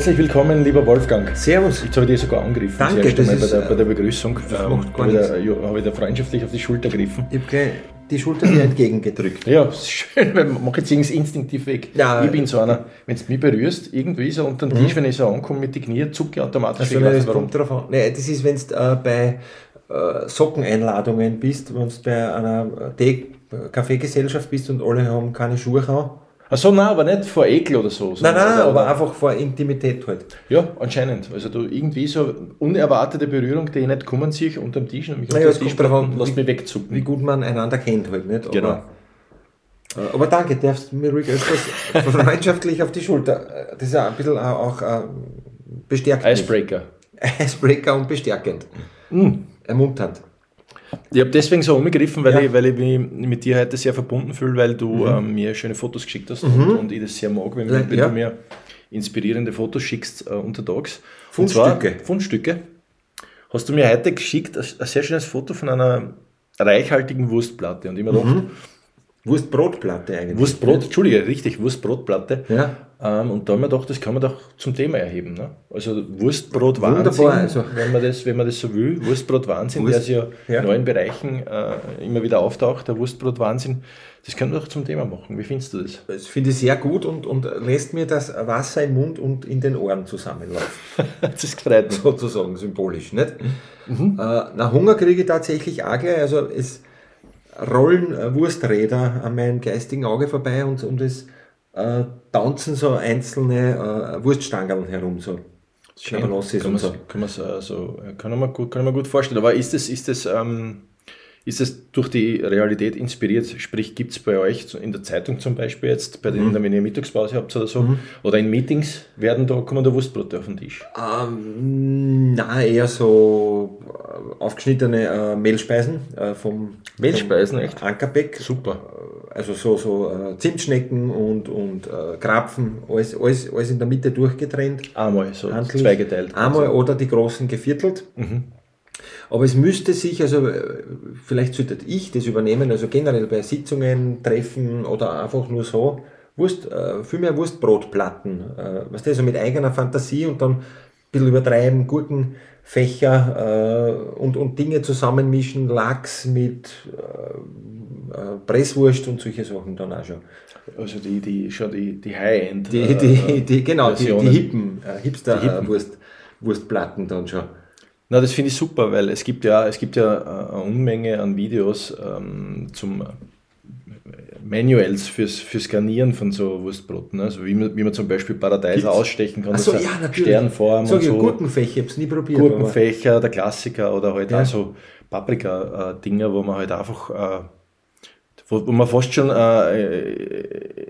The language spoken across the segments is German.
Herzlich willkommen, lieber Wolfgang. Servus. Jetzt habe ich dich sogar angegriffen. Danke, das Mal bei, ist, der, bei der Begrüßung. das Ähm, macht gar habe ich, nichts. da, ja, habe ich da freundschaftlich auf die Schulter gegriffen. Ich habe gleich die Schulter dir entgegengedrückt. Ja, ist schön, weil man macht jetzt irgendwie instinktiv weg. Ja. ich bin so einer, wenn du mich berührst, irgendwie so unter dem Tisch, wenn ich so ankomme mit den Knien, zucke ich automatisch Also, weg. Ich nein, das warum. kommt drauf an. Nee, das ist, wenn du äh, bei äh, Sockeneinladungen bist, wenn du bei einer Tee- Kaffeegesellschaft bist und alle haben keine Schuhe an. Achso, nein, aber nicht vor Ekel oder so. Nein, nein, oder- aber einfach vor Intimität halt. Ja, anscheinend. Also du irgendwie so unerwartete Berührung, die ich nicht kommen sehe, unter dem Tisch, nämlich Naja, unter dem Tisch, an, lass wie- mich wegzucken. Wie gut man einander kennt halt, nicht? Aber, Genau. äh, aber danke, darfst mir ruhig öfters freundschaftlich auf die Schulter. Das ist ja ein bisschen auch äh, bestärkt. mich. Icebreaker. Icebreaker und bestärkend. Ermunternd. Ich habe deswegen so umgegriffen, weil, Ja. ich, weil ich mich mit dir heute sehr verbunden fühle, weil du ähm, mir schöne Fotos geschickt hast und, und ich das sehr mag, wenn, wenn ja. du mir inspirierende Fotos schickst äh, untertags. Fundstücke. Und zwar, Fundstücke. Hast du mir heute geschickt ein, ein sehr schönes Foto von einer reichhaltigen Wurstplatte und ich mir gedacht, Wurstbrotplatte eigentlich. Wurstbrot, Entschuldige, richtig, Wurstbrotplatte. Ja. Ähm, und da haben wir gedacht, das kann man doch zum Thema erheben. Ne? Also Wurstbrot Wahnsinn, Wunderbar, also- wenn, man das, wenn man das so will. Wurstbrot Wahnsinn, Wurst- der sich ja, in neuen Bereichen äh, immer wieder auftaucht, der Wurstbrot Wahnsinn. Das können wir doch zum Thema machen. Wie findest du das? Das finde ich sehr gut und, und lässt mir das Wasser im Mund und in den Ohren zusammenlaufen. das gefreut mich. Sozusagen symbolisch, nicht? Mhm. Äh, nach Hunger kriege ich tatsächlich auch gleich, also es rollen äh, Wursträder an meinem geistigen Auge vorbei und, und es äh, tanzen so einzelne äh, Wurststangeln herum, so kann man so. kann man's, äh, so kann man gut, kann man gut vorstellen. Aber ist das, ist das, ähm, ist das durch die Realität inspiriert? Sprich, gibt es bei euch in der Zeitung zum Beispiel jetzt, bei Mhm. den, wenn ihr Mittagspause habt oder so, oder in Meetings, werden da, kommen da Wurstbrote auf den Tisch? Ähm, na, eher so äh, aufgeschnittene äh, Mehlspeisen äh, vom, Mehlspeisen, vom echt? Ankerbeck. Super. Also so, so äh, Zimtschnecken und, und äh, Krapfen, alles, alles, alles in der Mitte durchgetrennt. Einmal so handlich. zweigeteilt. Einmal oder die großen geviertelt. Aber es müsste sich, also äh, vielleicht sollte ich das übernehmen, also generell bei Sitzungen, Treffen oder einfach nur so, Wurst, äh, viel mehr Wurstbrotplatten, äh, was das so mit eigener Fantasie und dann ein bisschen übertreiben, Gurkenfächer äh, und, und Dinge zusammenmischen, Lachs mit äh, äh, Presswurst und solche Sachen dann auch schon. Also die, die, schon die, die High-End. Die, äh, die, die, genau, die, die hippen, äh, Die hippen. Wurstplatten dann schon. Na, das finde ich super, weil es gibt ja, es gibt ja äh, eine Unmenge an Videos ähm, zum äh, Manuals fürs, fürs Garnieren von so Wurstbroten. ne? Also wie man, wie man zum Beispiel Paradeiser Gibt's? ausstechen kann, so, ja, natürlich. Sternform Sag und so. Gurkenfächer, ich hab's nie probiert. Gurkenfächer, der Klassiker oder halt Ja. auch so Paprika-Dinger, wo man halt einfach, äh, wo, wo man fast schon äh,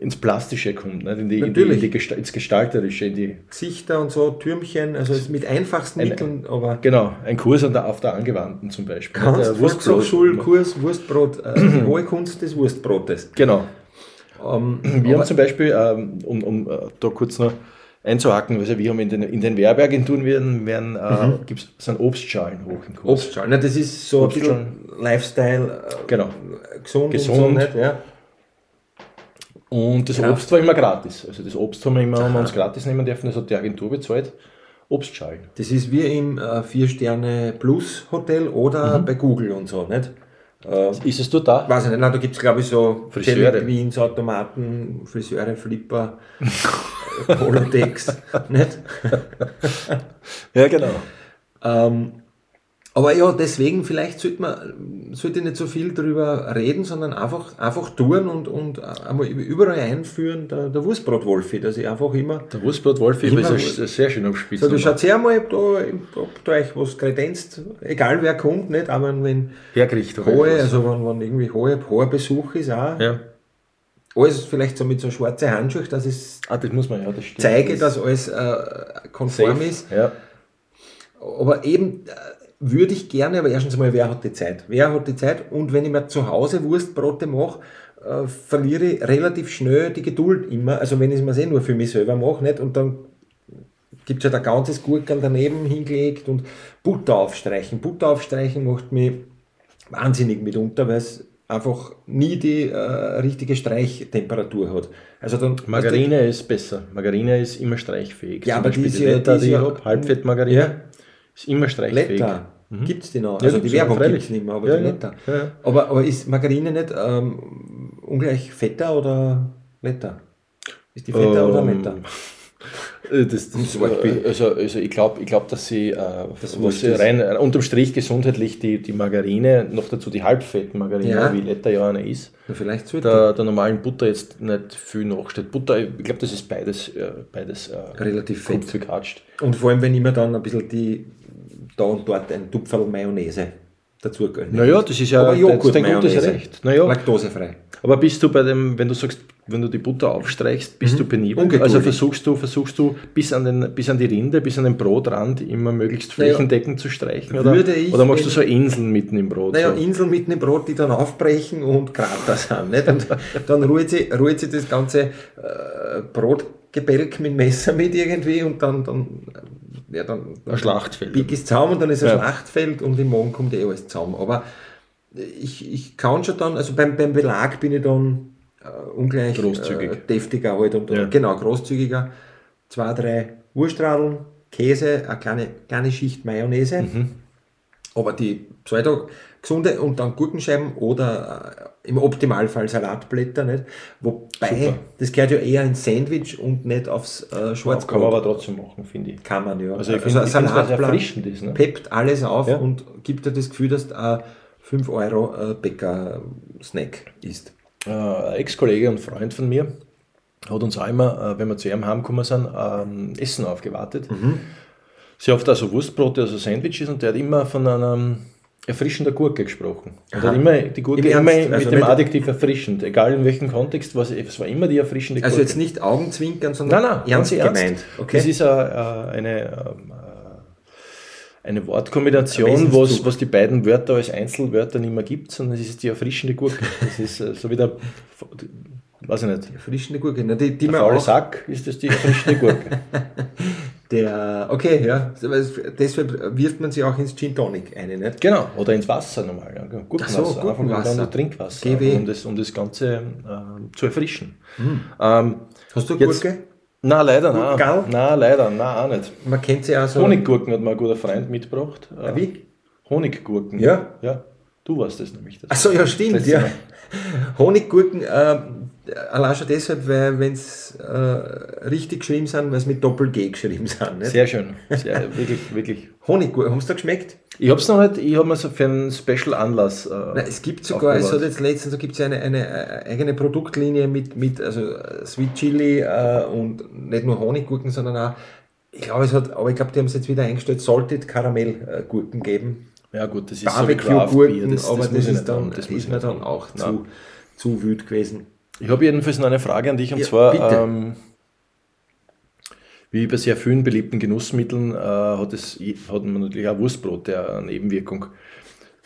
ins Plastische kommt, nicht? In die, in die, in Natürlich. die Gesta ins Gestalterische, in die, Gesichter und so, Türmchen, also mit einfachsten Ein- Mitteln, aber genau, ein Kurs an der, auf der Angewandten zum Beispiel. Der Wurstbrot- Volkshochschulkurs Wurstbrot, äh, die hohe Kunst des Wurstbrotes. Genau. Ähm, Wir haben zum Beispiel, ähm, um, um äh, da kurz noch einzuhaken, also wir haben in den, in den Werbeagenturen werden, werden äh, gibt's, sind Obstschalen hoch im Kurs. Obstschal, na, das ist so ein Obstschalen. bisschen Lifestyle, äh, Genau. gesund, Gesund. und so, nicht? Ja. Und das Kraft. Obst war immer gratis. Also das Obst haben wir immer haben wir uns gratis nehmen dürfen, das hat die Agentur bezahlt. Obstschalen. Das ist wie im äh, Vier-Sterne-Plus-Hotel oder Mhm. bei Google und so, nicht? Äh, Ist es dort da? Weiß ich nicht, nein, da gibt es glaube ich so Friseure. Jelly-Beans, Automaten, Friseure, Flipper, Holodex, nicht? Ja, genau. Ähm, aber ja, deswegen, vielleicht sollte man sollte nicht so viel darüber reden, sondern einfach, einfach tun und, und einmal überall einführen, der, der Wurstbrot-Wolfi, dass ich einfach immer Der Wurstbrot Wolfi Immer ist ein sehr schön abspitzt. sage, schaut her mal, ob da, ob da euch was kredenzt, egal wer kommt, nicht, aber wenn hohe, also wenn, wenn irgendwie hohe, hoher Besuch ist auch, Ja. alles vielleicht so mit so schwarzen Handschuhen, dass ich Ah, das muss man, ja, das stimmt. zeige, dass alles äh, konform Safe. ist. Ja. Aber eben äh, würde ich gerne, aber erstens mal, wer hat die Zeit? Wer hat die Zeit? Und wenn ich mir zu Hause Wurstbrote mache, äh, verliere ich relativ schnell die Geduld immer. Also wenn ich es mir eh nur für mich selber mache, nicht? Und dann gibt es halt ein ganzes Gurkel daneben hingelegt und Butter aufstreichen. Butter aufstreichen macht mich wahnsinnig mitunter, weil es einfach nie die äh, richtige Streichtemperatur hat. Also dann, Margarine ist besser. Margarine ist immer streichfähig. Ja, Zum aber Beispiel die ist ja- die ist ja- Halbfettmargarine, Ja. Ist immer streichfähig. Letta, gibt's die noch? Also die Werbung freilich. gibt's nicht mehr, aber Ja, die. Letta. Ja. Aber, aber ist Margarine nicht ähm, ungleich fetter oder Letta? Ist die fetter oder Ähm, Letta? Äh, Das, das, So äh, also, also ich glaube, ich glaub, dass sie, äh, Das was sie rein, äh, unterm Strich gesundheitlich die, die Margarine, noch dazu die Halbfettmargarine, Ja. wie Letta ja eine ist, Na, vielleicht sollte der, der normalen Butter jetzt nicht viel nachsteht. Butter, ich glaube, das ist beides, äh, beides Relativ fett. gut. Und vor allem, wenn ich mir dann ein bisschen die da und dort ein Tupferl Mayonnaise dazu gönne. Naja, das ist ja Aber Joghurt ist dein gutes Mayonnaise. Recht. Naja, Laktosefrei. aber bist du bei dem, wenn du sagst, wenn du die Butter aufstreichst, bist du penibel? Also versuchst du, versuchst du bis an, den, bis an die Rinde, bis an den Brotrand immer möglichst Naja, flächendeckend zu streichen? Oder, würde ich, oder machst du so Inseln mitten im Brot? Naja, so? Inseln mitten im Brot, die dann aufbrechen und Krater sind. Nicht? Und dann ruht sie, ruht sie das ganze äh, Brotgebälk mit Messer mit irgendwie und dann, dann, ja, dann, dann Ein Schlachtfeld. bieg es zusammen und dann ist ein Ja. Schlachtfeld und im Morgen kommt eh alles zusammen. Aber ich, ich kann schon dann, also beim, beim Belag bin ich dann äh, ungleich Großzügig. Äh, deftiger halt und, Ja. genau, großzügiger. Zwei, drei Wurstradeln, Käse, eine kleine, kleine Schicht Mayonnaise. Mhm. Aber die pseudo gesunde und dann Gurkenscheiben oder äh, im Optimalfall Salatblätter, nicht? Wobei, Super. das gehört ja eher ins Sandwich und nicht aufs äh, Kann man Schwarzbrot. aber trotzdem machen, finde ich. Kann man ja. Also ich finde, ein Salatblatt ist. Ne? peppt alles auf Ja. und gibt dir das Gefühl, dass du ein 5 Euro äh, Bäcker-Snack isst. Äh, ein Ex-Kollege und Freund von mir hat uns auch immer, äh, wenn wir zu ihm heimgekommen sind, ähm, Essen aufgewartet. Sehr oft also Wurstbrote, also Sandwiches und der hat immer von einem erfrischender Gurke gesprochen. Und hat immer die Gurke Im immer Ernst? mit Also dem Adjektiv erfrischend, egal in welchem Kontext, was, es war immer die erfrischende Also Gurke. jetzt nicht Augenzwinkern, sondern Nein, nein, ernst ernst. gemeint. Okay? Das ist äh, äh, eine, ähm, äh, eine Wortkombination, was, was die beiden Wörter als Einzelwörter nicht mehr gibt, sondern es ist die erfrischende Gurke. Das ist so wie der, weiß ich nicht, Erfrischende Gurke. Na, die, die der man auch, Sack ist das die erfrischende Gurke. der, okay, ja. Deshalb wirft man sie auch ins Gin Tonic ein, nicht? genau, oder ins Wasser normal. Ja. Ach so, einfach Gurkenwasser. nur Trinkwasser, GW. einfach, um, das, um das Ganze äh, zu erfrischen. Ähm, Hast du Jetzt- Gurke? na leider, Gurkengal? nein. Na leider, na auch nicht. Man kennt sie auch so. Honiggurken hat mir ein guter Freund mitgebracht. Äh, Wie? Honiggurken. Ja? Ja, du warst das nämlich. Das. Achso, ja, stimmt, ja. Honiggurken, äh, allein schon deshalb, weil wenn es äh, richtig geschrieben sind, weil es mit Doppel-G geschrieben sind. Nicht? Sehr schön. Sehr, wirklich, wirklich. Honiggurken, haben sie da geschmeckt? Ich habe es noch nicht, ich habe mir so für einen Special Anlass. Äh, Nein, es gibt sogar, es hat jetzt letztens, so gibt es eine, eine äh, eigene Produktlinie mit, mit also äh, Sweet Chili äh, und nicht nur Honiggurken, sondern auch, ich glaube, es hat, aber ich glaube, die haben es jetzt wieder eingestellt, Salted Karamellgurken geben. ja, gut, das ist so wie Craft Beer, Barbecue-Gurken, das, aber das, das, ist dann, das ist mir dann auch zu, zu wüt gewesen. Ich habe jedenfalls noch eine Frage an dich und Ja, zwar, ähm, wie bei sehr vielen beliebten Genussmitteln äh, hat, es, hat man natürlich auch Wurstbrot, der eine Nebenwirkung.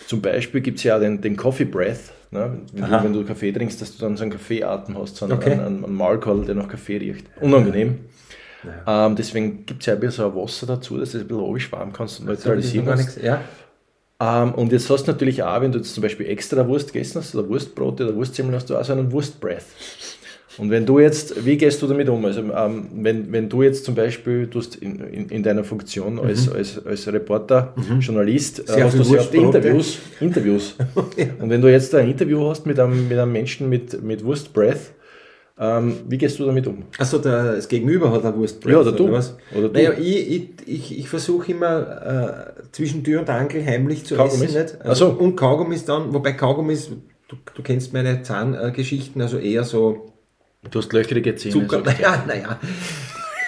Zum Beispiel gibt es ja auch den, den Coffee Breath, ne? wenn, du, wenn du Kaffee trinkst, dass du dann so einen Kaffeeatem hast, so einen, Okay. einen, einen Maulkorb, der nach Kaffee riecht. Unangenehm. Ähm, deswegen gibt es ja ein bisschen so ein Wasser dazu, dass du es ein bisschen schwarm kannst und neutralisieren kannst. Ja. Ähm, und jetzt hast du natürlich auch, wenn du jetzt zum Beispiel extra Wurst gegessen hast oder Wurstbrote oder Wurstsemmel, hast du auch so einen Wurstbreath. Und wenn du jetzt, wie gehst du damit um? Also ähm, wenn, wenn du jetzt zum Beispiel, du hast in, in, in deiner Funktion als, als, als Reporter, Journalist, äh, hast du sehr oft. Interviews. Interviews. Und wenn du jetzt ein Interview hast mit einem, mit einem Menschen mit, mit Wurstbreath, ähm, wie gehst du damit um? Achso, das Gegenüber hat eine Wurst. Ja, oder du. was? Oder du. Naja, ich, ich, ich, ich versuche immer äh, zwischen Tür und Angel heimlich zu Kaugummis? essen. Nicht? Ach so. Und Kaugummis dann, wobei Kaugummis, du, du kennst meine Zahngeschichten, also eher so Du hast löcherige Zähne. Zucker. Naja, naja.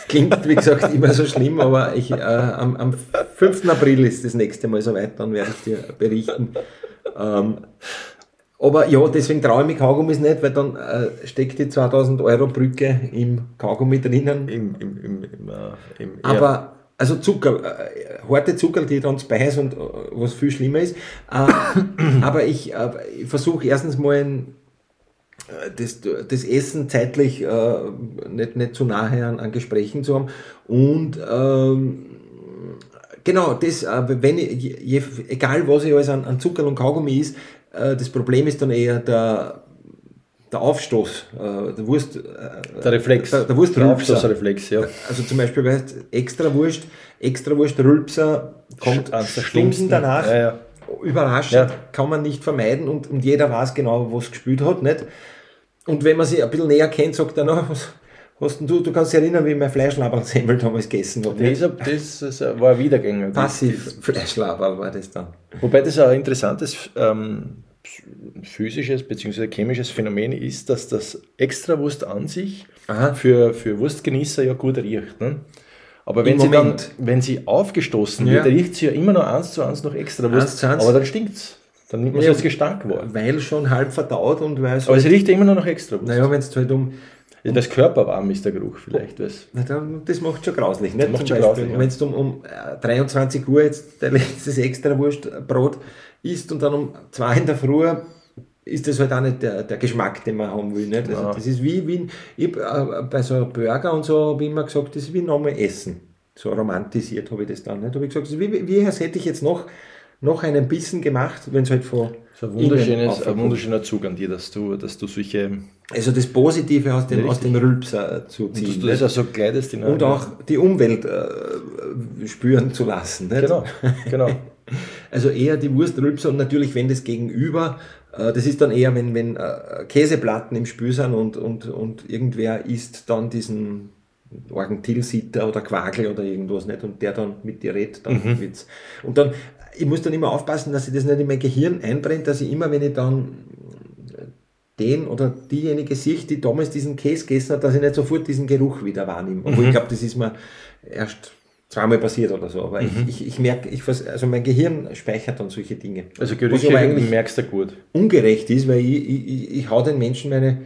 Klingt, wie gesagt, immer so schlimm, aber ich, äh, am, am 5. April ist das nächste Mal soweit, dann werde ich dir berichten. Ähm, aber ja, deswegen traue ich mich Kaugummis nicht, weil dann äh, steckt die 2000 Euro Brücke im Kaugummi drinnen. Im, im, im, im, äh, im Aber, also Zucker, äh, harte Zucker, die dann speis und äh, was viel schlimmer ist. Äh, aber ich, äh, ich versuche erstens mal ein, das, das Essen zeitlich nicht, nicht zu nahe an, an Gesprächen zu haben. Und ähm, genau, das, wenn ich, je, egal was ich alles an, an Zucker und Kaugummi ist, das Problem ist dann eher der, der Aufstoß, äh, der Wurst. Äh, der Reflex. Der, der Wurst der Aufstoßreflex, ja. Also zum Beispiel, weißt, extra Wurst, extra Wurst, Rülpser kommt Stunden danach. Ja, ja. Überraschend, ja. kann man nicht vermeiden und, und jeder weiß genau, was gespielt hat, nicht? Und wenn man sich ein bisschen näher kennt, sagt er noch, was, Hast du, du kannst dich erinnern, wie mein Fleischlaberl-Semmel damals gegessen habe. Das, das, war ein Wiedergänger. Passiv Fleischlaberl war das dann. Wobei das ein interessantes ähm, physisches bzw. chemisches Phänomen ist, dass das Extrawurst an sich für, für Wurstgenießer ja gut riecht. Ne? Aber wenn sie, dann, wenn sie aufgestoßen ja. wird, riecht sie ja immer noch eins zu eins noch Extrawurst, aber dann stinkt es. Dann nimmt man ja, es als Gestank wahr. Weil schon halb verdaut und weil Aber es riecht ja immer noch nach Extrawurst. Naja, wenn es halt um das körperwarm ist der Geruch vielleicht. Was? Das macht schon grauslich. Nicht? Macht schon grauslich, ja. Wenn du um, um 23 äh, Uhr jetzt dein letztes extra Wurstbrot isst und dann um 2 in der Früh ist das halt auch nicht der, der Geschmack, den man haben will. Nicht? Also ja. Das ist wie, wie ich, äh, bei so einem Burger und so habe ich immer gesagt, das ist wie nochmal Essen. So romantisiert habe ich das dann. Nicht? Habe ich gesagt, wie, wie hätte ich jetzt noch, noch einen Bissen gemacht, wenn es halt von so ein, wunderschönes, ein wunderschöner Zug an dir, dass du, dass du solche. Also das Positive aus dem, aus dem Rülpser zu ziehen. Und du das auch so kleidest in Und auch die Umwelt äh, spüren zu lassen. Nicht? Genau, genau. Also eher die Wurstrülpser und natürlich, wenn das Gegenüber, äh, das ist dann eher, wenn, wenn äh, Käseplatten im Spiel sind und, und, und irgendwer isst dann diesen Orgentilsitter oder Quagel oder irgendwas nicht und der dann mit dir redet, dann mhm. wird's. Und dann ich muss dann immer aufpassen, dass ich das nicht in mein Gehirn einbrennt, dass ich immer, wenn ich dann den oder diejenige sehe, die damals diesen Käse gegessen hat, dass ich nicht sofort diesen Geruch wieder wahrnehme. Obwohl mhm. ich glaube, das ist mir erst zweimal passiert oder so. Aber mhm. ich, ich, ich merke, ich, also mein Gehirn speichert dann solche Dinge. Also Gerüche merkst du gut. Ungerecht ist, weil ich, ich, ich, ich hau den Menschen meine äh,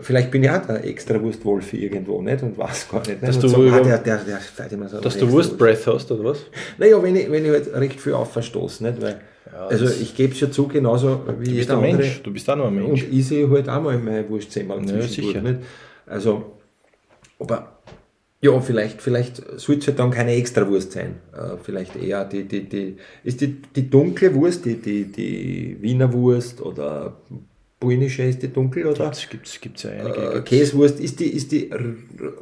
vielleicht bin ich auch der extra Wurstwolf irgendwo, nicht? Und weiß gar nicht. Dass du, so, ah, der, der, der, so dass du Wurstbreath hast, oder was? Naja, wenn ich, wenn ich halt recht viel aufverstoße, nicht? Weil, ja, also ich gebe es ja zu, genauso wie du jeder andere. Mensch. Du bist auch noch ein Mensch. Und ich sehe halt auch mal meine Wurstzimmer ja, sicher. Nicht? Also, aber ja, vielleicht, vielleicht sollte es halt dann keine Extrawurst sein. Äh, vielleicht eher die, die, die, ist die, die dunkle Wurst, die, die, die Wiener Wurst oder Polnische ist die dunkel, oder? Gibt's, gibt's, ja einige. Äh, Käsewurst, ist die, ist die,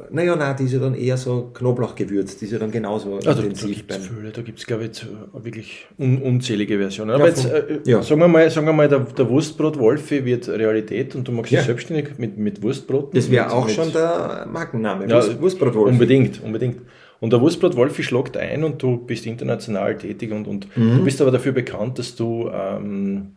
naja, nein, die ist ja dann eher so Knoblauchgewürzt, die ist ja dann genauso also, intensiv. Da gibt es da gibt's, glaube ich, wirklich un unzählige Versionen. Aber ja, jetzt, äh, ja. sagen wir mal, sagen wir mal der, der Wurstbrot Wolfi wird Realität und du machst dich selbstständig mit, mit Wurstbroten. Das wäre auch mit, schon der Markenname, ja, Wurstbrot Wolfi. Unbedingt, unbedingt. Und der Wurstbrot Wolfi schlagt ein und du bist international tätig und, und mhm. du bist aber dafür bekannt, dass du ähm,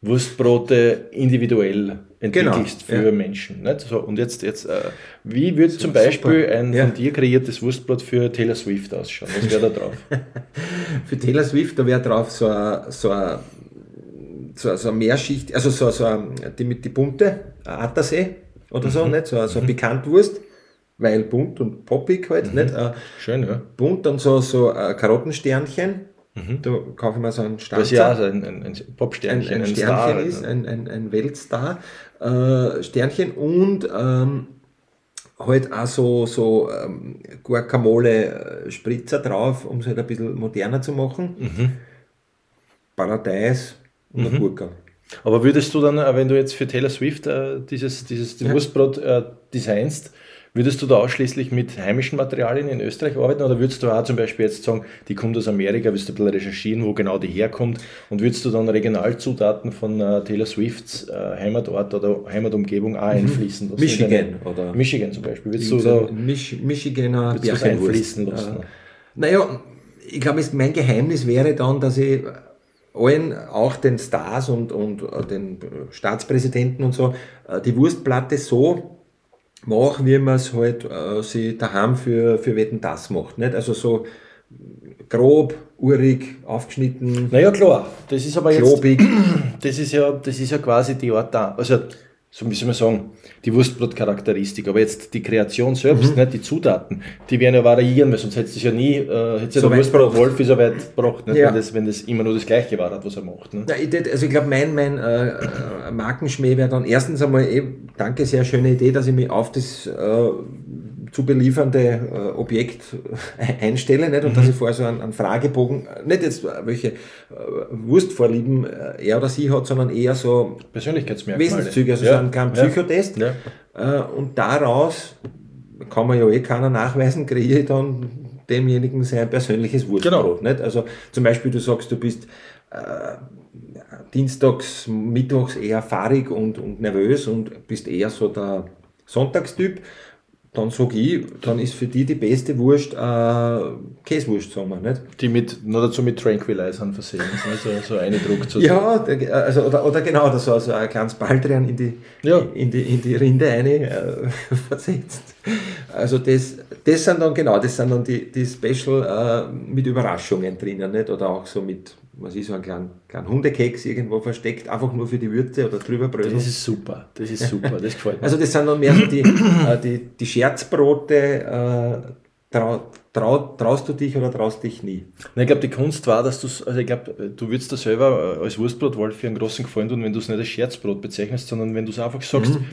Wurstbrote individuell entwickelst genau, für ja. Menschen. Nicht? So, und jetzt, jetzt äh, wie würde zum Beispiel super. ein ja. von dir kreiertes Wurstbrot für Taylor Swift ausschauen? Was wäre da drauf? für Taylor Swift, da wäre drauf so ein, so so, so eine Mehrschicht, also so, so eine, die mit die bunte, Attersee oder so, mhm. nicht? So, so eine mhm. Bekanntwurst, weil bunt und poppig halt, mhm. nicht? Schön, ja. Bunt, dann so, so Karottensternchen, Mhm. Da kaufe ich mir so einen Stanzer. Das ja also ein, ein, ein Popsternchen, ein, ein, Sternchen Star, ist, ein, ein, ein Weltstar. Äh, Sternchen und ähm, halt auch so, so ähm, Guacamole-Spritzer drauf, um es halt ein bisschen moderner zu machen. Mhm. Paradeis und mhm. Gurke. Aber würdest du dann, äh, wenn du jetzt für Taylor Swift äh, dieses, dieses ja. Wurstbrot äh, designst, Würdest du da ausschließlich mit heimischen Materialien in Österreich arbeiten oder würdest du auch zum Beispiel jetzt sagen, die kommt aus Amerika, willst du ein bisschen recherchieren, wo genau die herkommt und würdest du dann Regionalzutaten von äh, Taylor Swifts äh, Heimatort oder Heimatumgebung auch mhm. einfließen lassen? Michigan oder? Michigan zum Beispiel. Würdest du da Mich Michiganer einfließen lassen? Äh, naja, ich glaube, mein Geheimnis wäre dann, dass ich allen, auch den Stars und, und äh, den Staatspräsidenten und so, äh, die Wurstplatte so mache, wie man es halt äh, sich daheim für, für Wetten das macht. Nicht? Also so grob, urig, aufgeschnitten. Naja, klar, das ist aber klobig. jetzt. Das ist ja, das ist ja quasi die Art da. Also so wie soll man sagen, die Wurstbrot-Charakteristik. Aber jetzt die Kreation selbst, mhm. nicht die Zutaten, die werden ja variieren, weil sonst hätte es ja nie, äh, hätte so der Wurstbrot Wolf so weit gebracht, nicht? Ja. Wenn, das, wenn das immer nur das Gleiche war, was er macht. Ne? Ja, ich, also ich glaube, mein, mein äh, Markenschmäh wäre dann erstens einmal, eh, danke, sehr schöne Idee, dass ich mich auf das äh, zu beliefernde äh, Objekt einstelle nicht? und mhm. dass ich vorher so einen, einen, Fragebogen, nicht jetzt welche äh, Wurstvorlieben äh, er oder sie hat, sondern eher so Persönlichkeitsmerkmale. Wesenszüge, also ja. so einen kleinen Psychotest. Ja. Äh, und daraus kann man ja eh keiner nachweisen, kriege ich dann demjenigen sein persönliches Wurstbrot. Genau. Nicht? Also zum Beispiel, du sagst, du bist äh, dienstags, mittwochs eher fahrig und, und nervös und bist eher so der Sonntagstyp dann sage ich, dann ist für die die beste Wurst äh, Käsewurst, sagen wir, nicht? Die mit, noch dazu mit Tranquilizern versehen ist, ne? so, so eine Druck zu Ja, also, oder, oder genau, da so also ein kleines Baldrian in die, ja. in die, in die Rinde eine äh, versetzt. Also das, das sind dann, genau, das sind dann die, die Special äh, mit Überraschungen drinnen, nicht? Oder auch so mit was ist so ein kleiner, kleiner Hundekeks irgendwo versteckt, einfach nur für die Würze oder drüber bröseln. Das ist super, das ist super, das gefällt mir. Also das sind dann mehr so die, äh, die, die Scherzbrote, äh, trau, trau, traust du dich oder traust dich nie? Nein, ich glaube, die Kunst war, dass du also ich glaube, du würdest da selber als Wurstbrotwolf für einen großen Gefallen tun, wenn du es nicht als Scherzbrot bezeichnest, sondern wenn du es einfach sagst, mhm.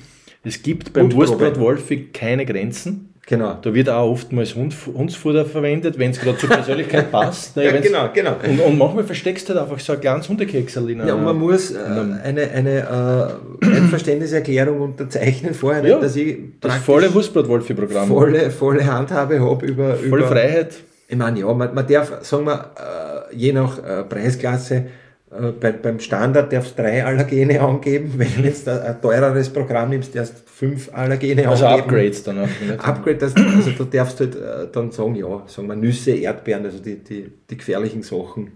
es gibt beim Wurstbrotwolf keine Grenzen Genau. Da wird auch oftmals Hund, Hundsfutter verwendet, wenn es gerade zur Persönlichkeit passt. Naja, ja, genau, genau. Und, und, manchmal versteckst du halt einfach so ein kleines Hundekeksel in Ja, und man muss äh, eine, eine äh, Einverständniserklärung unterzeichnen vorher, nicht, ja, dass ich das volle Wurstbrotwolfi-Programm volle, volle Handhabe habe über, Volle über, Freiheit. Ich meine, ja, man, man darf, sagen wir, äh, je nach äh, Preisklasse, bei, beim Standard darfst du drei Allergene angeben. Wenn du jetzt ein teureres Programm nimmst, darfst du fünf Allergene also angeben. Also Upgrades dann auch. Upgrade, das, also du darfst halt äh, dann sagen, ja, sagen wir Nüsse, Erdbeeren, also die, die, die gefährlichen Sachen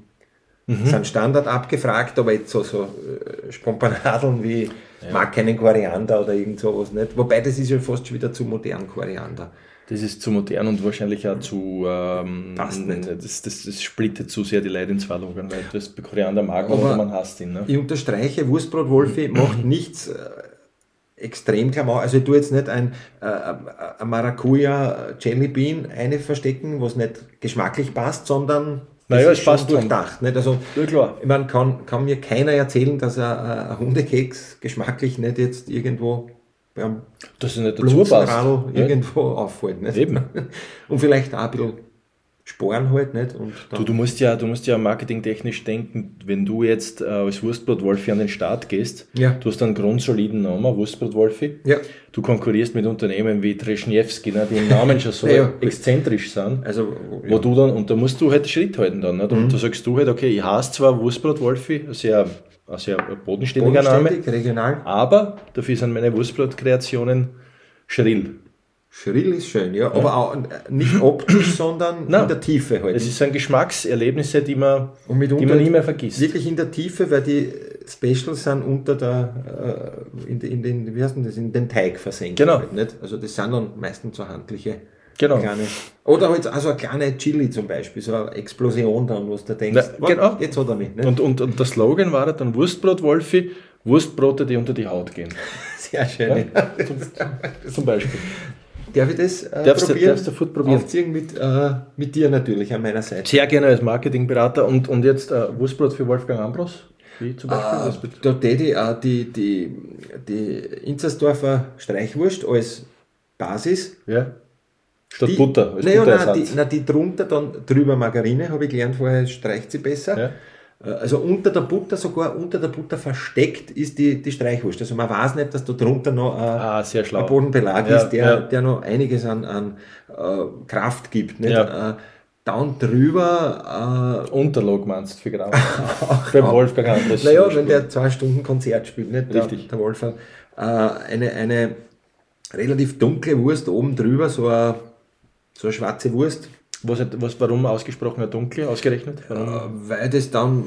mhm. sind Standard abgefragt, aber jetzt so, so äh, Spompanadeln wie ja. mag keinen Koriander oder irgend sowas nicht. Wobei das ist ja fast schon wieder zu modern, Koriander. Das ist zu modern und wahrscheinlich auch zu. Ähm, Passt nicht. Das, das, das splittet zu sehr die Leute in zwei Lagern, weil das Koriander mag oder man hasst ihn. Ne? Ich unterstreiche, Wurstbrot Wolfi macht nichts äh, extrem klar. Also ich tue jetzt nicht ein, äh, ein Maracuja Jelly Bean eine verstecken, was nicht geschmacklich passt, sondern naja, es passt durchdacht. Nicht? Also, ja, klar. Ich meine, kann, kann mir keiner erzählen, dass ein, ein Hundekeks geschmacklich nicht jetzt irgendwo beim dass er nicht dazu passt. irgendwo auffällt. Nicht? Eben. Und vielleicht auch ein bisschen Sporen halt nicht. Und du, du, musst ja, du musst ja marketingtechnisch denken, wenn du jetzt äh, als Wurstbrotwolfi an den Start gehst, ja. du hast einen grundsoliden Namen, Wurstbrotwolfi. Ja. Du konkurrierst mit Unternehmen wie Treschniewski, ne, die im Namen schon so ja, exzentrisch sind. Also, wo du dann, und da musst du halt Schritt halten dann. Nicht? Und mhm. da sagst du halt, okay, ich heiße zwar Wurstbrotwolfi, sehr ein sehr bodenständiger Bodenständig, Name. regional. Aber dafür sind meine Wurstbrotkreationen schrill. Schrill ist schön, ja, aber auch nicht optisch, sondern Nein, in der Tiefe halt. Es sind Geschmackserlebnisse, die man, die man nie mehr vergisst. Wirklich in der Tiefe, weil die Specials sind unter der, äh, in, in den, wie heißt denn das, in den Teig versenkt. Genau. Halt, nicht? Also das sind dann meistens so handliche Genau. Kleine, oder halt also eine kleine Chili zum Beispiel, so eine Explosion dann, was du denkst, Na, genau. jetzt hat er mich. Ne? Und, und, und der Slogan war dann Wurstbrot Wolfi, Wurstbrote, die unter die Haut gehen. Sehr schön. Ja? Zum, zum, Beispiel. Darf ich das äh, darfst probieren? Du, darfst du sofort probieren. Aufziehen mit, äh, mit dir natürlich an meiner Seite. Sehr gerne als Marketingberater und, und jetzt äh, Wurstbrot für Wolfgang Ambros. Wie zum Beispiel? Uh, da täte ich auch die, die, die Inzersdorfer Streichwurst als Basis. Ja Statt die, Butter. Als nein, nein, die, nein, die drunter dann drüber Margarine, habe ich gelernt vorher, streicht sie besser. Ja. Äh, also unter der Butter, sogar unter der Butter versteckt ist die, die Streichwurst. Also man weiß nicht, dass da drunter noch äh, ah, ein Bodenbelag ja, ist, der, ja. der noch einiges an, an äh, Kraft gibt. Nicht? Ja. Äh, dann drüber. Äh, Unterlog meinst du für Kraft? Beim Wolfgang Anders. Naja, wenn der zwei Stunden Konzert spielt, nicht? Richtig. Der, der Wolfgang. Äh, eine, eine relativ dunkle Wurst oben drüber, so ein so eine schwarze Wurst. Was, was, warum ausgesprochen dunkel ausgerechnet? Warum? Äh, weil das dann,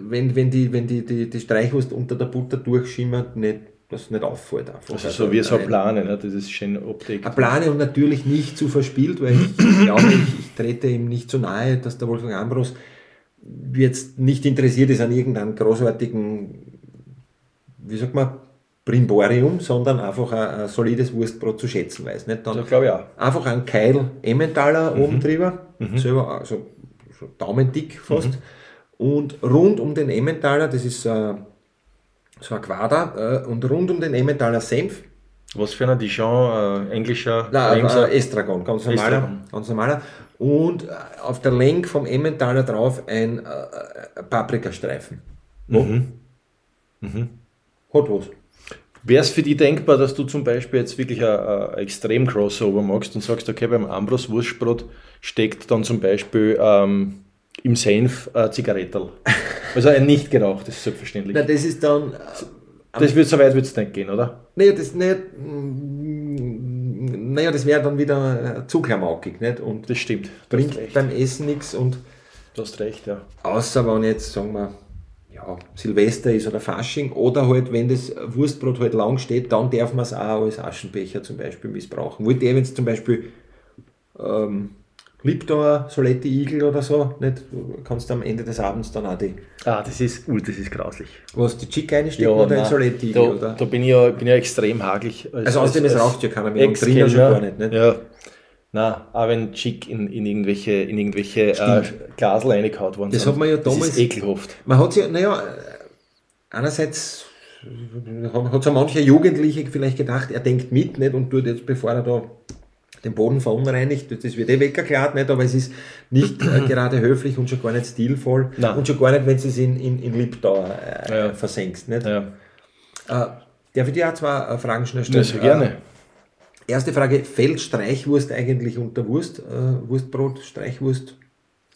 wenn, wenn, die, wenn die, die, die Streichwurst unter der Butter durchschimmert, nicht, das nicht auffällt. Einfach. Also, also so wie so eine Plane, ne? das ist schön Optik. Eine Plane und natürlich nicht zu verspielt, weil ich glaube, ich, ich trete ihm nicht so nahe, dass der Wolfgang Ambros jetzt nicht interessiert ist an irgendeinem großartigen, wie sagt man, Brimborium, sondern einfach ein, ein, solides Wurstbrot zu schätzen weiß. Nicht? Dann glaube ich auch. Einfach ein Keil Emmentaler mhm. oben drüber, mhm. selber also so daumendick fast. Mhm. Und rund um den Emmentaler, das ist äh, so ein Quader, äh, und rund um den Emmentaler Senf, Was für ein Dijon, äh, englischer Nein, Remser? äh, Estragon, ganz normaler. Estragon. Ganz normaler. Und äh, auf der Lenk vom Emmentaler drauf ein äh, äh, Paprikastreifen. Mhm. Hat was. Wäre es für dich denkbar, dass du zum Beispiel jetzt wirklich ein, ein extrem Crossover magst und sagst, okay, beim Ambros Wurstbrot steckt dann zum Beispiel ähm, im Senf ein Zigarettel. Also ein nicht gerauchtes, selbstverständlich. Na, das ist dann. Äh, das wird so weit wird es nicht gehen, oder? naja, das nicht. mm, Naja, das wäre dann wieder zu klamaukig, nicht? Und Das stimmt. Bringt beim Essen nichts. Und Du hast recht, ja. außer wenn jetzt, sagen wir, ja, Silvester ist oder Fasching oder halt, wenn das Wurstbrot halt lang steht, dann darf man es auch als Aschenbecher zum Beispiel missbrauchen. Wollte ich, wenn es zum Beispiel ähm, Lipton, Soletti Igel oder so, nicht? Du kannst am Ende des Abends dann auch die, Ah, das ist, uh, das ist grauslich. was die Chick einstecken oder ein nein, Soletti da, Igel, oder? da bin ich ja, bin ich ja extrem hagelig. Als, Also außerdem, es raucht ja keiner mehr und drinnen schon gar nicht, nicht? Ja. Nein, auch wenn Chick in, in irgendwelche, in irgendwelche äh, Glasel reingehauen worden Das sind. hat man ja Das damals- ist ekelhaft. Man hat ja, naja, einerseits hat so mancher Jugendliche vielleicht gedacht, er denkt mit, nicht, und tut jetzt, bevor er da den Boden verunreinigt, das wird eh weggeklart, nicht, aber es ist nicht äh, gerade höflich und schon gar nicht stilvoll Nein. und schon gar nicht, wenn du es in, in, in Liptau äh, Ja. versenkst, nicht. Ja, Äh, darf ich dir auch zwei äh, Fragen schnell ja stellen? sehr gerne. Erste Frage, fällt Streichwurst eigentlich unter Wurst, äh, Wurstbrot, Streichwurst?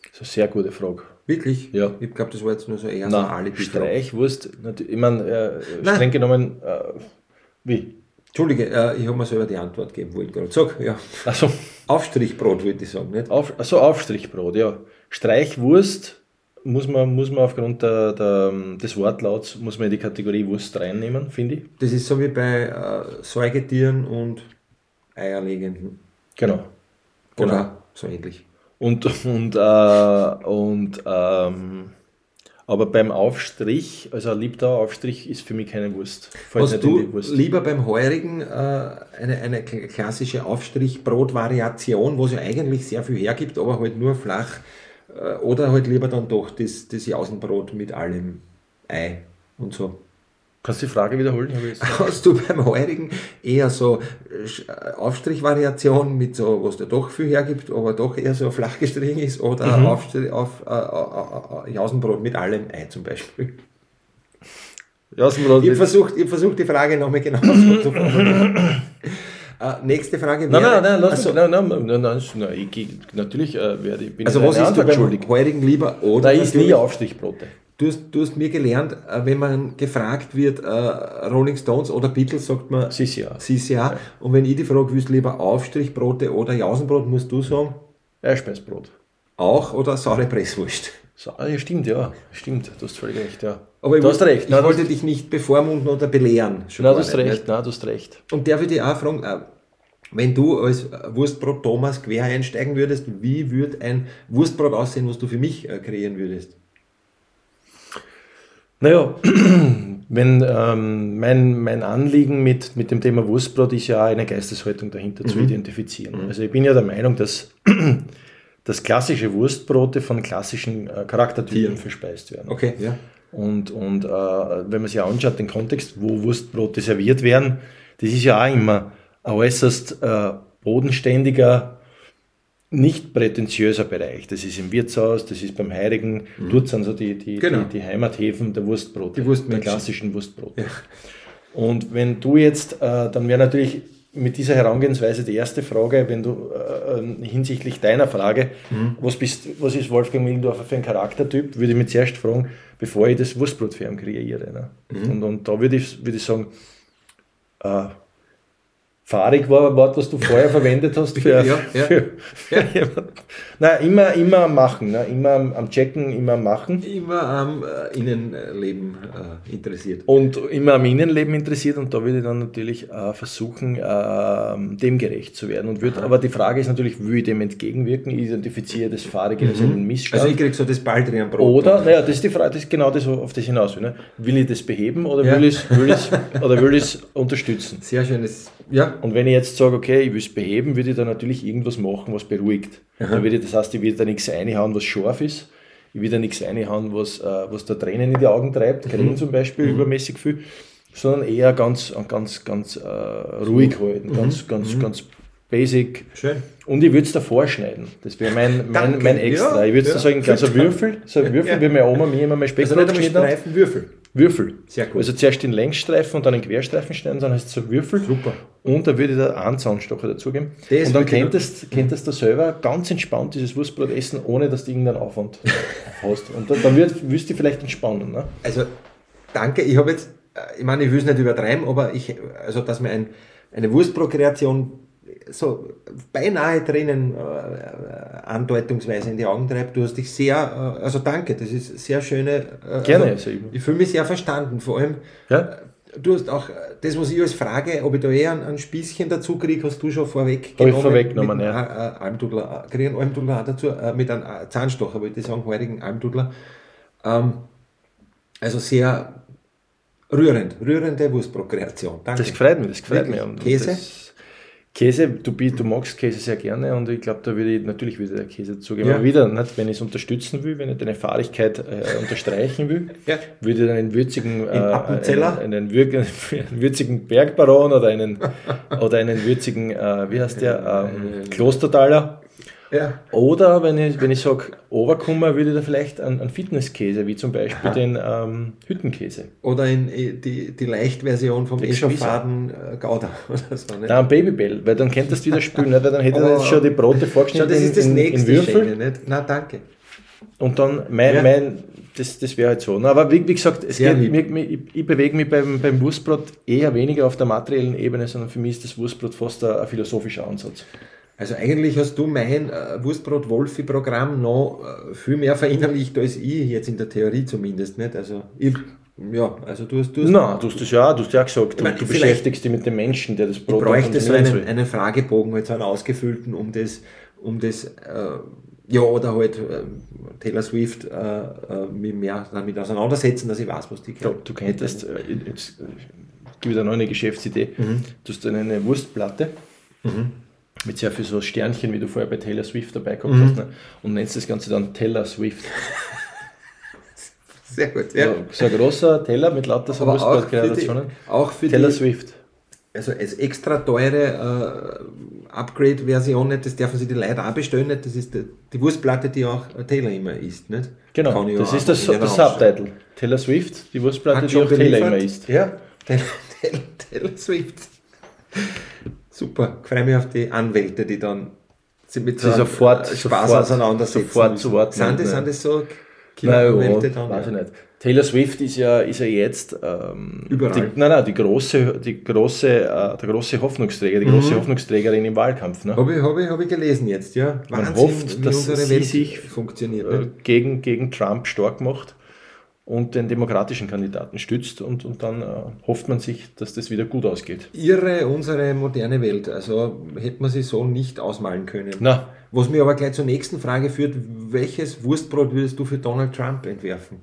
Das ist eine sehr gute Frage. Wirklich? Ja. Ich glaube, das war jetzt nur so eher so ein Nein, alibi Streichwurst, nat- ich meine, äh, Nein. streng genommen, äh, wie? Entschuldige, äh, ich habe mir selber die Antwort gegeben, wollte gerade. Sag, ja. Also, Aufstrichbrot würde ich sagen, nicht? auf, also Aufstrichbrot, ja. Streichwurst muss man, muss man aufgrund der, der, des Wortlauts muss man in die Kategorie Wurst reinnehmen, finde ich. Das ist so wie bei äh, Säugetieren und Eierlegenden. Genau. Genau. Oder so ähnlich. Und, und, äh, und ähm, aber beim Aufstrich, also ein Liebdauer Aufstrich ist für mich keine Wurst. Fällt Hast du Wurst. lieber beim Heurigen äh, eine, eine kl- klassische Aufstrichbrot-Variation, wo es ja eigentlich sehr viel hergibt, aber halt nur flach, äh, oder halt lieber dann doch das, das Jausenbrot mit allem Ei und so? Kannst du die Frage wiederholen? Hast du beim Heurigen eher so äh, Aufstrichvariation mit so, was da doch viel hergibt, aber doch eher so flach gestrichen ist, oder Mhm. Aufstrich, auf, äh, äh, äh, Jausenbrot mit allem Ei zum Beispiel? Jausenbrot Ich habe mit- versucht, ich hab versucht, die Frage nochmal genau so zu formulieren. äh, nächste Frage wäre... Nein, nein, nein, lass also, nein, nein, nein, nein, nein, ich, geh- natürlich äh, werde ich, bin also ich was eine ist du Antwort beim schuldig. Heurigen lieber? Da Oder ist nie natürlich- Aufstrichbrote. Du hast, du hast mir gelernt, äh, wenn man gefragt wird, äh, Rolling Stones oder Beatles, sagt man ja. CCA. Und wenn ich die Frage wüsste, lieber Aufstrichbrote oder Jausenbrot, musst du sagen, Eierspeisbrot. auch oder saure Presswurst. So, ah, ja, stimmt, ja. Stimmt, du hast völlig recht, ja. Aber ich du hast wollte- recht. Ich Nein, wollte hast, dich nicht bevormunden oder belehren. Schon nein, du hast nicht, recht, nein, du hast recht. Und darf ich dich auch fragen, äh, wenn du als Wurstbrot Thomas quer einsteigen würdest, wie würde ein Wurstbrot aussehen, was du für mich äh, kreieren würdest? Naja, wenn ähm, mein, mein Anliegen mit, mit dem Thema Wurstbrot ist ja eine Geisteshaltung dahinter zu identifizieren. Also ich bin ja der Meinung, dass, dass klassische Wurstbrote von klassischen äh, Charaktertypen verspeist werden. Okay, ja. Und, und äh, wenn man sich anschaut, den Kontext, wo Wurstbrote serviert werden, das ist ja auch immer ein äußerst äh, bodenständiger, nicht prätentiöser Bereich. Das ist im Wirtshaus, das ist beim Heirigen, dort sind so die, die, Genau. die, die Heimathäfen der Wurstbrote, der klassischen Wurstbrote. Und wenn du jetzt, äh, dann wäre natürlich mit dieser Herangehensweise die erste Frage, wenn du äh, äh, hinsichtlich deiner Frage, was, bist, was ist Wolfgang Mildorfer für ein Charaktertyp, würde ich mich zuerst fragen, bevor ich das Wurstbrot für ihn kreiere. Ne? Und, und da würde ich, würde ich sagen, äh, fahrig war ein Wort, was du vorher verwendet hast für, Ja, ja. für, für jemanden. Nein, immer, immer am Machen, ne? immer am, Checken, immer am Machen. Immer am äh, Innenleben äh, interessiert. Und immer am Innenleben interessiert und da würde ich dann natürlich äh, versuchen, äh, dem gerecht zu werden. Und würd, aber die Frage ist natürlich, will ich dem entgegenwirken? Ich identifiziere das Fahrige als einen Missstand. Also ich krieg so das Baldrian-Brot. oder, naja, das ist die Frage, das ist genau das, auf das hinaus will. Ne? Will ich das beheben oder Ja. will ich es will ich's- oder will ich es unterstützen? Sehr schönes, ja, Und wenn ich jetzt sage, okay, ich will es beheben, würde ich da natürlich irgendwas machen, was beruhigt. Dann würde ich, das heißt, ich will da nichts reinhauen, was scharf ist. Ich will da nichts reinhauen, was, äh, was da Tränen in die Augen treibt, Grillen zum Beispiel, übermäßig viel. sondern eher ganz, ganz, ganz äh, ruhig halten, Mhm. ganz, ganz, ganz basic. Schön. Und ich würde es davor schneiden. Das wäre mein, mein, mein Extra. Ja, ich würde ja. da sagen, so ein Würfel, so ein Würfel, Ja. wie meine Oma mir immer mein Speckbrot Also geschnitten hat. Würfel. Würfel. Sehr gut. Also zuerst den Längsstreifen und dann den Querstreifen schneiden, dann heißt es so Würfel. Super. Und da würde ich da einen Zaunstocher dazugeben. Das Und dann könntest, könntest du selber ganz entspannt dieses Wurstbrot essen, ohne dass du irgendeinen Aufwand hast. Und dann, dann würd, wirst du vielleicht entspannen. Ne? Also, danke. Ich habe jetzt, äh, ich meine, ich will es nicht übertreiben, aber ich, also, dass mir ein, eine Wurstprokreation so beinahe drinnen äh, andeutungsweise in die Augen treibt. Du hast dich sehr, äh, also danke, das ist sehr schöne. Äh, Gerne, Also, also ich- fühle mich sehr verstanden. Vor allem, Ja? du hast auch äh, das, was ich als Frage, ob ich da eher ein, ein Spießchen dazu kriege, hast du schon vorweg Hab ich vorweggenommen, mit, ja. Äh, äh, Almdudler, äh, kriege einen Almdudler auch dazu, äh, mit einem äh, Zahnstocher, wollte ich sagen, heutigen Almdudler. Ähm, also sehr rührend, rührende Wurstprokreation. Danke. Das gefreut mich, das gefreut Wirklich? mich. Und Käse? Das, Käse, du, du magst Käse sehr gerne und ich glaube, da würde ich natürlich wieder der Käse zugeben. Ja. Aber wieder, nicht, wenn ich es unterstützen will, wenn ich deine Fahrigkeit äh, unterstreichen will, Ja. würde ich einen würzigen, äh, einen, einen, einen würzigen Bergbaron oder einen, oder einen würzigen, äh, wie heißt der, ähm, Klostertaler. Ja. Oder wenn ich, wenn ich sage, Overkummer, würde ich da vielleicht einen, einen Fitnesskäse, wie zum Beispiel den ähm, Hüttenkäse. Oder in, äh, die, die Leichtversion vom Exquisite. Eschoffaden äh, Gouda oder so. Ne? Da ein Babybell, weil dann könntest du wieder spülen, nicht? weil dann hätte Oh. jetzt schon die Brote Schau, vorgeschnitten das ist das in, in, nächste in Würfel. Schöne, nicht? Na, danke. Und dann mein, Ja. mein das, das wäre halt so. Na, aber wie, wie gesagt, es Sehr geht, mir, ich, ich bewege mich beim, beim Wurstbrot eher weniger auf der materiellen Ebene, sondern für mich ist das Wurstbrot fast ein, ein philosophischer Ansatz. Also eigentlich hast du mein äh, Wurstbrot-Wolfi-Programm noch äh, viel mehr verinnerlicht als ich, jetzt in der Theorie zumindest. Nicht? Also ich, ja, also du hast, du hast Na, du hast das ja, du hast ja gesagt, du, meine, du beschäftigst dich mit dem Menschen, der das Ich Brot bräuchte so einen, einen Fragebogen, halt so einen ausgefüllten, um das, um das, äh, ja, oder halt äh, Taylor Swift äh, äh, mich mehr damit auseinandersetzen, dass ich weiß, was die Du, du könntest, äh, jetzt äh, gebe ich dir noch eine Geschäftsidee, du hast dann eine Wurstplatte mit sehr viel so Sternchen, wie du vorher bei Taylor Swift dabei gehabt hast, ne? und nennst das Ganze dann Taylor Swift. Sehr gut, Ja. ja. So ein großer Teller mit lauter so Aber auch für, die, Wurstbrot-Gradationen. auch für Taylor die, Swift. also als extra teure äh, Upgrade-Version nicht, das dürfen sie die Leute auch bestellen, nicht? das ist die, die Wurstplatte, die auch Taylor immer isst, nicht? Genau, das ist das, das. Subtitle. Taylor Swift, die Wurstplatte, Hat die auch Taylor immer isst. Ja, Taylor, Taylor, Taylor Swift. Super, ich freue mich auf die Anwälte, die dann sich mit sofort- äh, Spaß sofort- auseinandersetzen. sofort zu Wort Sind das, sind das so Killer-Anwälte dann? weiß ja? ich nicht. Taylor Swift ist ja, ist ja jetzt ähm, Überall. Die, nein, nein, die große, die große, äh, der große Hoffnungsträger, die Mhm. große Hoffnungsträgerin im Wahlkampf. Ne? Habe ich, hab ich, hab ich gelesen jetzt, ja. Man hofft, wie dass sie Welt sich funktioniert. äh, gegen, gegen Trump stark macht und den demokratischen Kandidaten stützt und, und dann äh, hofft man sich, dass das wieder gut ausgeht. Irre, unsere moderne Welt. Also hätte man sie so nicht ausmalen können. Na, Was mir aber gleich zur nächsten Frage führt, welches Wurstbrot würdest du für Donald Trump entwerfen?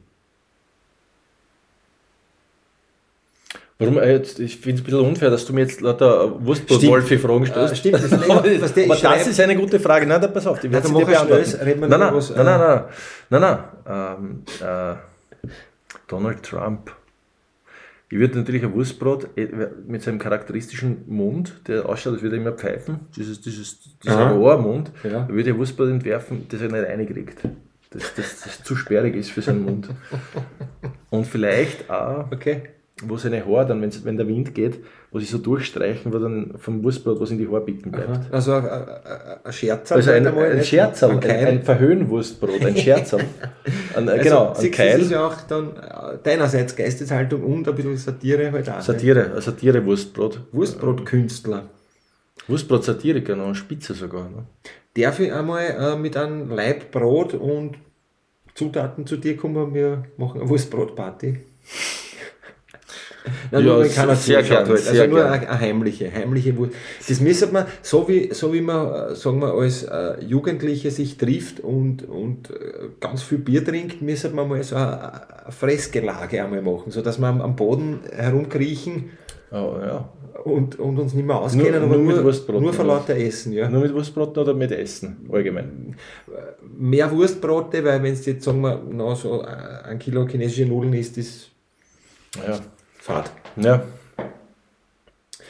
warum, äh, jetzt, ich finde es ein bisschen unfair, dass du mir jetzt lauter Wurstbrot-Wolfi-Fragen Äh, stellst. stimmt, das, aber aber das schreib- ist eine gute Frage. Nein, da, pass auf, die werde ich dir mach er beantworten. schnell, reden wir nein, noch nein, was, nein, nein, nein, nein, nein, ähm, äh, Donald Trump. Ich würde natürlich ein Wurstbrot äh, mit seinem charakteristischen Mund, der ausschaut, als würde er immer pfeifen, dieses, dieses, dieser. Rohrmund, Ja. würde ein Wurstbrot entwerfen, das er nicht reinkriegt. Das, das, das zu sperrig ist für seinen Mund. Und vielleicht auch Okay. Wo seine Haare dann, wenn der Wind geht, wo sie so durchstreichen, wo dann vom Wurstbrot was in die Haare bicken bleibt. Also ein, ein, ein Scherz. Also ein, ein Scherzerl, ein, Keil. ein Verhöhnwurstbrot, ein Scherzerl. Ein, äh, Also, genau, ein du, Das Keil. ist ja auch dann äh, deinerseits Geisteshaltung und ein bisschen Satire halt auch. Satire, ein Satire-Wurstbrot. Wurstbrotkünstler. Wurstbrot Satiriker, noch Spitze sogar. Ne? Darf ich einmal äh, mit einem Laib Brot und Zutaten zu dir kommen wir machen eine Wurstbrotparty? Nein, Ja, keiner sehr gern, halt. Also sehr nur gern. eine, heimliche, heimliche Wurst. Das müsste man, so wie, so wie man, äh, sagen wir, als äh, Jugendliche sich trifft und, und äh, ganz viel Bier trinkt, müsste man mal so eine, Fressgelage einmal machen, sodass wir am, Boden herumkriechen Oh, ja. und, und uns nicht mehr auskennen, Nur- nur mit nur, Wurstbrot, nur vor lauter Essen. Ja. Nur mit Wurstbrot oder mit Essen, allgemein. mehr Wurstbrote, weil wenn es jetzt, sagen wir, noch so ein Kilo chinesische Nudeln ist, ist Ja. Fahrt. Ja.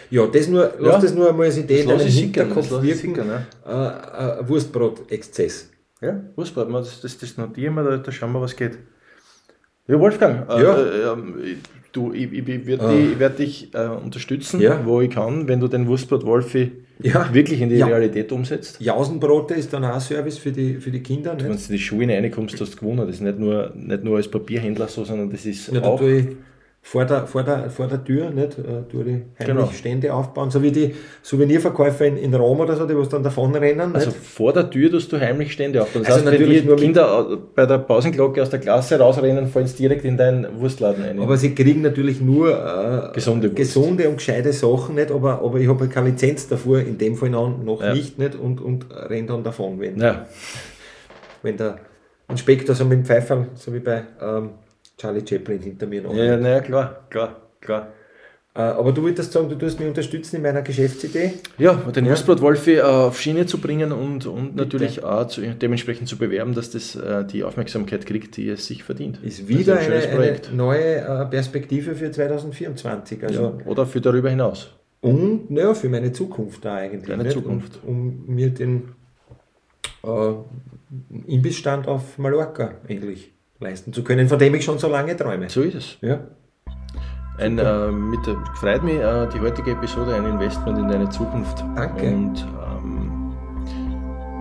Ja, das nur, lass Ja. das nur einmal als Idee in deinem Hinterkopf wirken. sickern, ne? Äh, äh, Wurstbrot-Exzess. Ja, Wurstbrot, das, das, das notieren wir, da, da schauen wir, was geht. Ja, Wolfgang, äh, Ja. Äh, ähm, du, ich, ich, werde Ah. dich, werd dich äh, unterstützen, Ja. wo ich kann, wenn du den Wurstbrot Wolfi Ja. wirklich in die. Realität umsetzt. Jausenbrote ist dann auch ein Service für die, für die Kinder. Wenn du in die Schuhe reinkommst, hast du gewonnen. Das ist nicht nur, nicht nur als Papierhändler so, sondern das ist da auch. ich vor der, vor der, vor der Tür nicht, äh, tue ich heimlich Genau. Stände aufbauen, so wie die Souvenirverkäufer in, in Rom oder so, die was dann davon rennen. Also nicht? vor der Tür tust du heimlich Stände auf. Das Also heißt, wenn natürlich die nur mit- Kinder bei der Pausenglocke aus der Klasse rausrennen, fallen sie direkt in deinen Wurstladen ein. Aber sie kriegen natürlich nur äh, Gesunde Wurst. gesunde und gescheite Sachen, nicht? Aber, aber ich habe halt keine Lizenz davor, in dem Fall noch, Ja. nicht, nicht? Und, und renne dann davon, wenn, ja. wenn der Inspektor so mit dem Pfeifer, so wie bei ähm, Charlie Chaplin hinter mir noch. Ja, ja, naja, klar, klar, klar. Äh, aber du würdest sagen, du tust mich unterstützen in meiner Geschäftsidee. Ja, den Wurstbrot Wolfi äh, auf Schiene zu bringen und, und natürlich auch zu, dementsprechend zu bewerben, dass das äh, die Aufmerksamkeit kriegt, die es sich verdient. Ist wieder Das ist eine, ein eine Projekt. neue Perspektive für 2024. Also, Ja, oder für darüber hinaus. Und ja, für meine Zukunft da eigentlich. Deine? Zukunft. Und, um mir den äh, Imbissstand auf Mallorca endlich leisten zu können, von dem ich schon so lange träume. So ist es. Ja. Ein, äh, mit, der- freut mich, äh, die heutige Episode, ein Investment in deine Zukunft. Danke. Und ähm,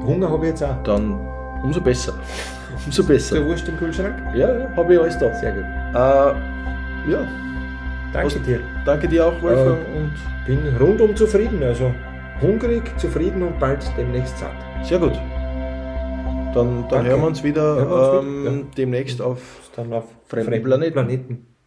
Hunger habe ich jetzt auch. dann umso besser. Umso besser. So Wurst im Kühlschrank? Ja, ja, habe ich alles da. Sehr gut. Äh, ja, Danke Was- dir. danke dir auch, Wolfgang. und Bin rundum zufrieden. Also hungrig, zufrieden und bald demnächst satt. sehr gut. Dann, dann hören wir uns wieder ähm, wieder, demnächst auf Dann auf Fremden fremden Planeten. Planeten.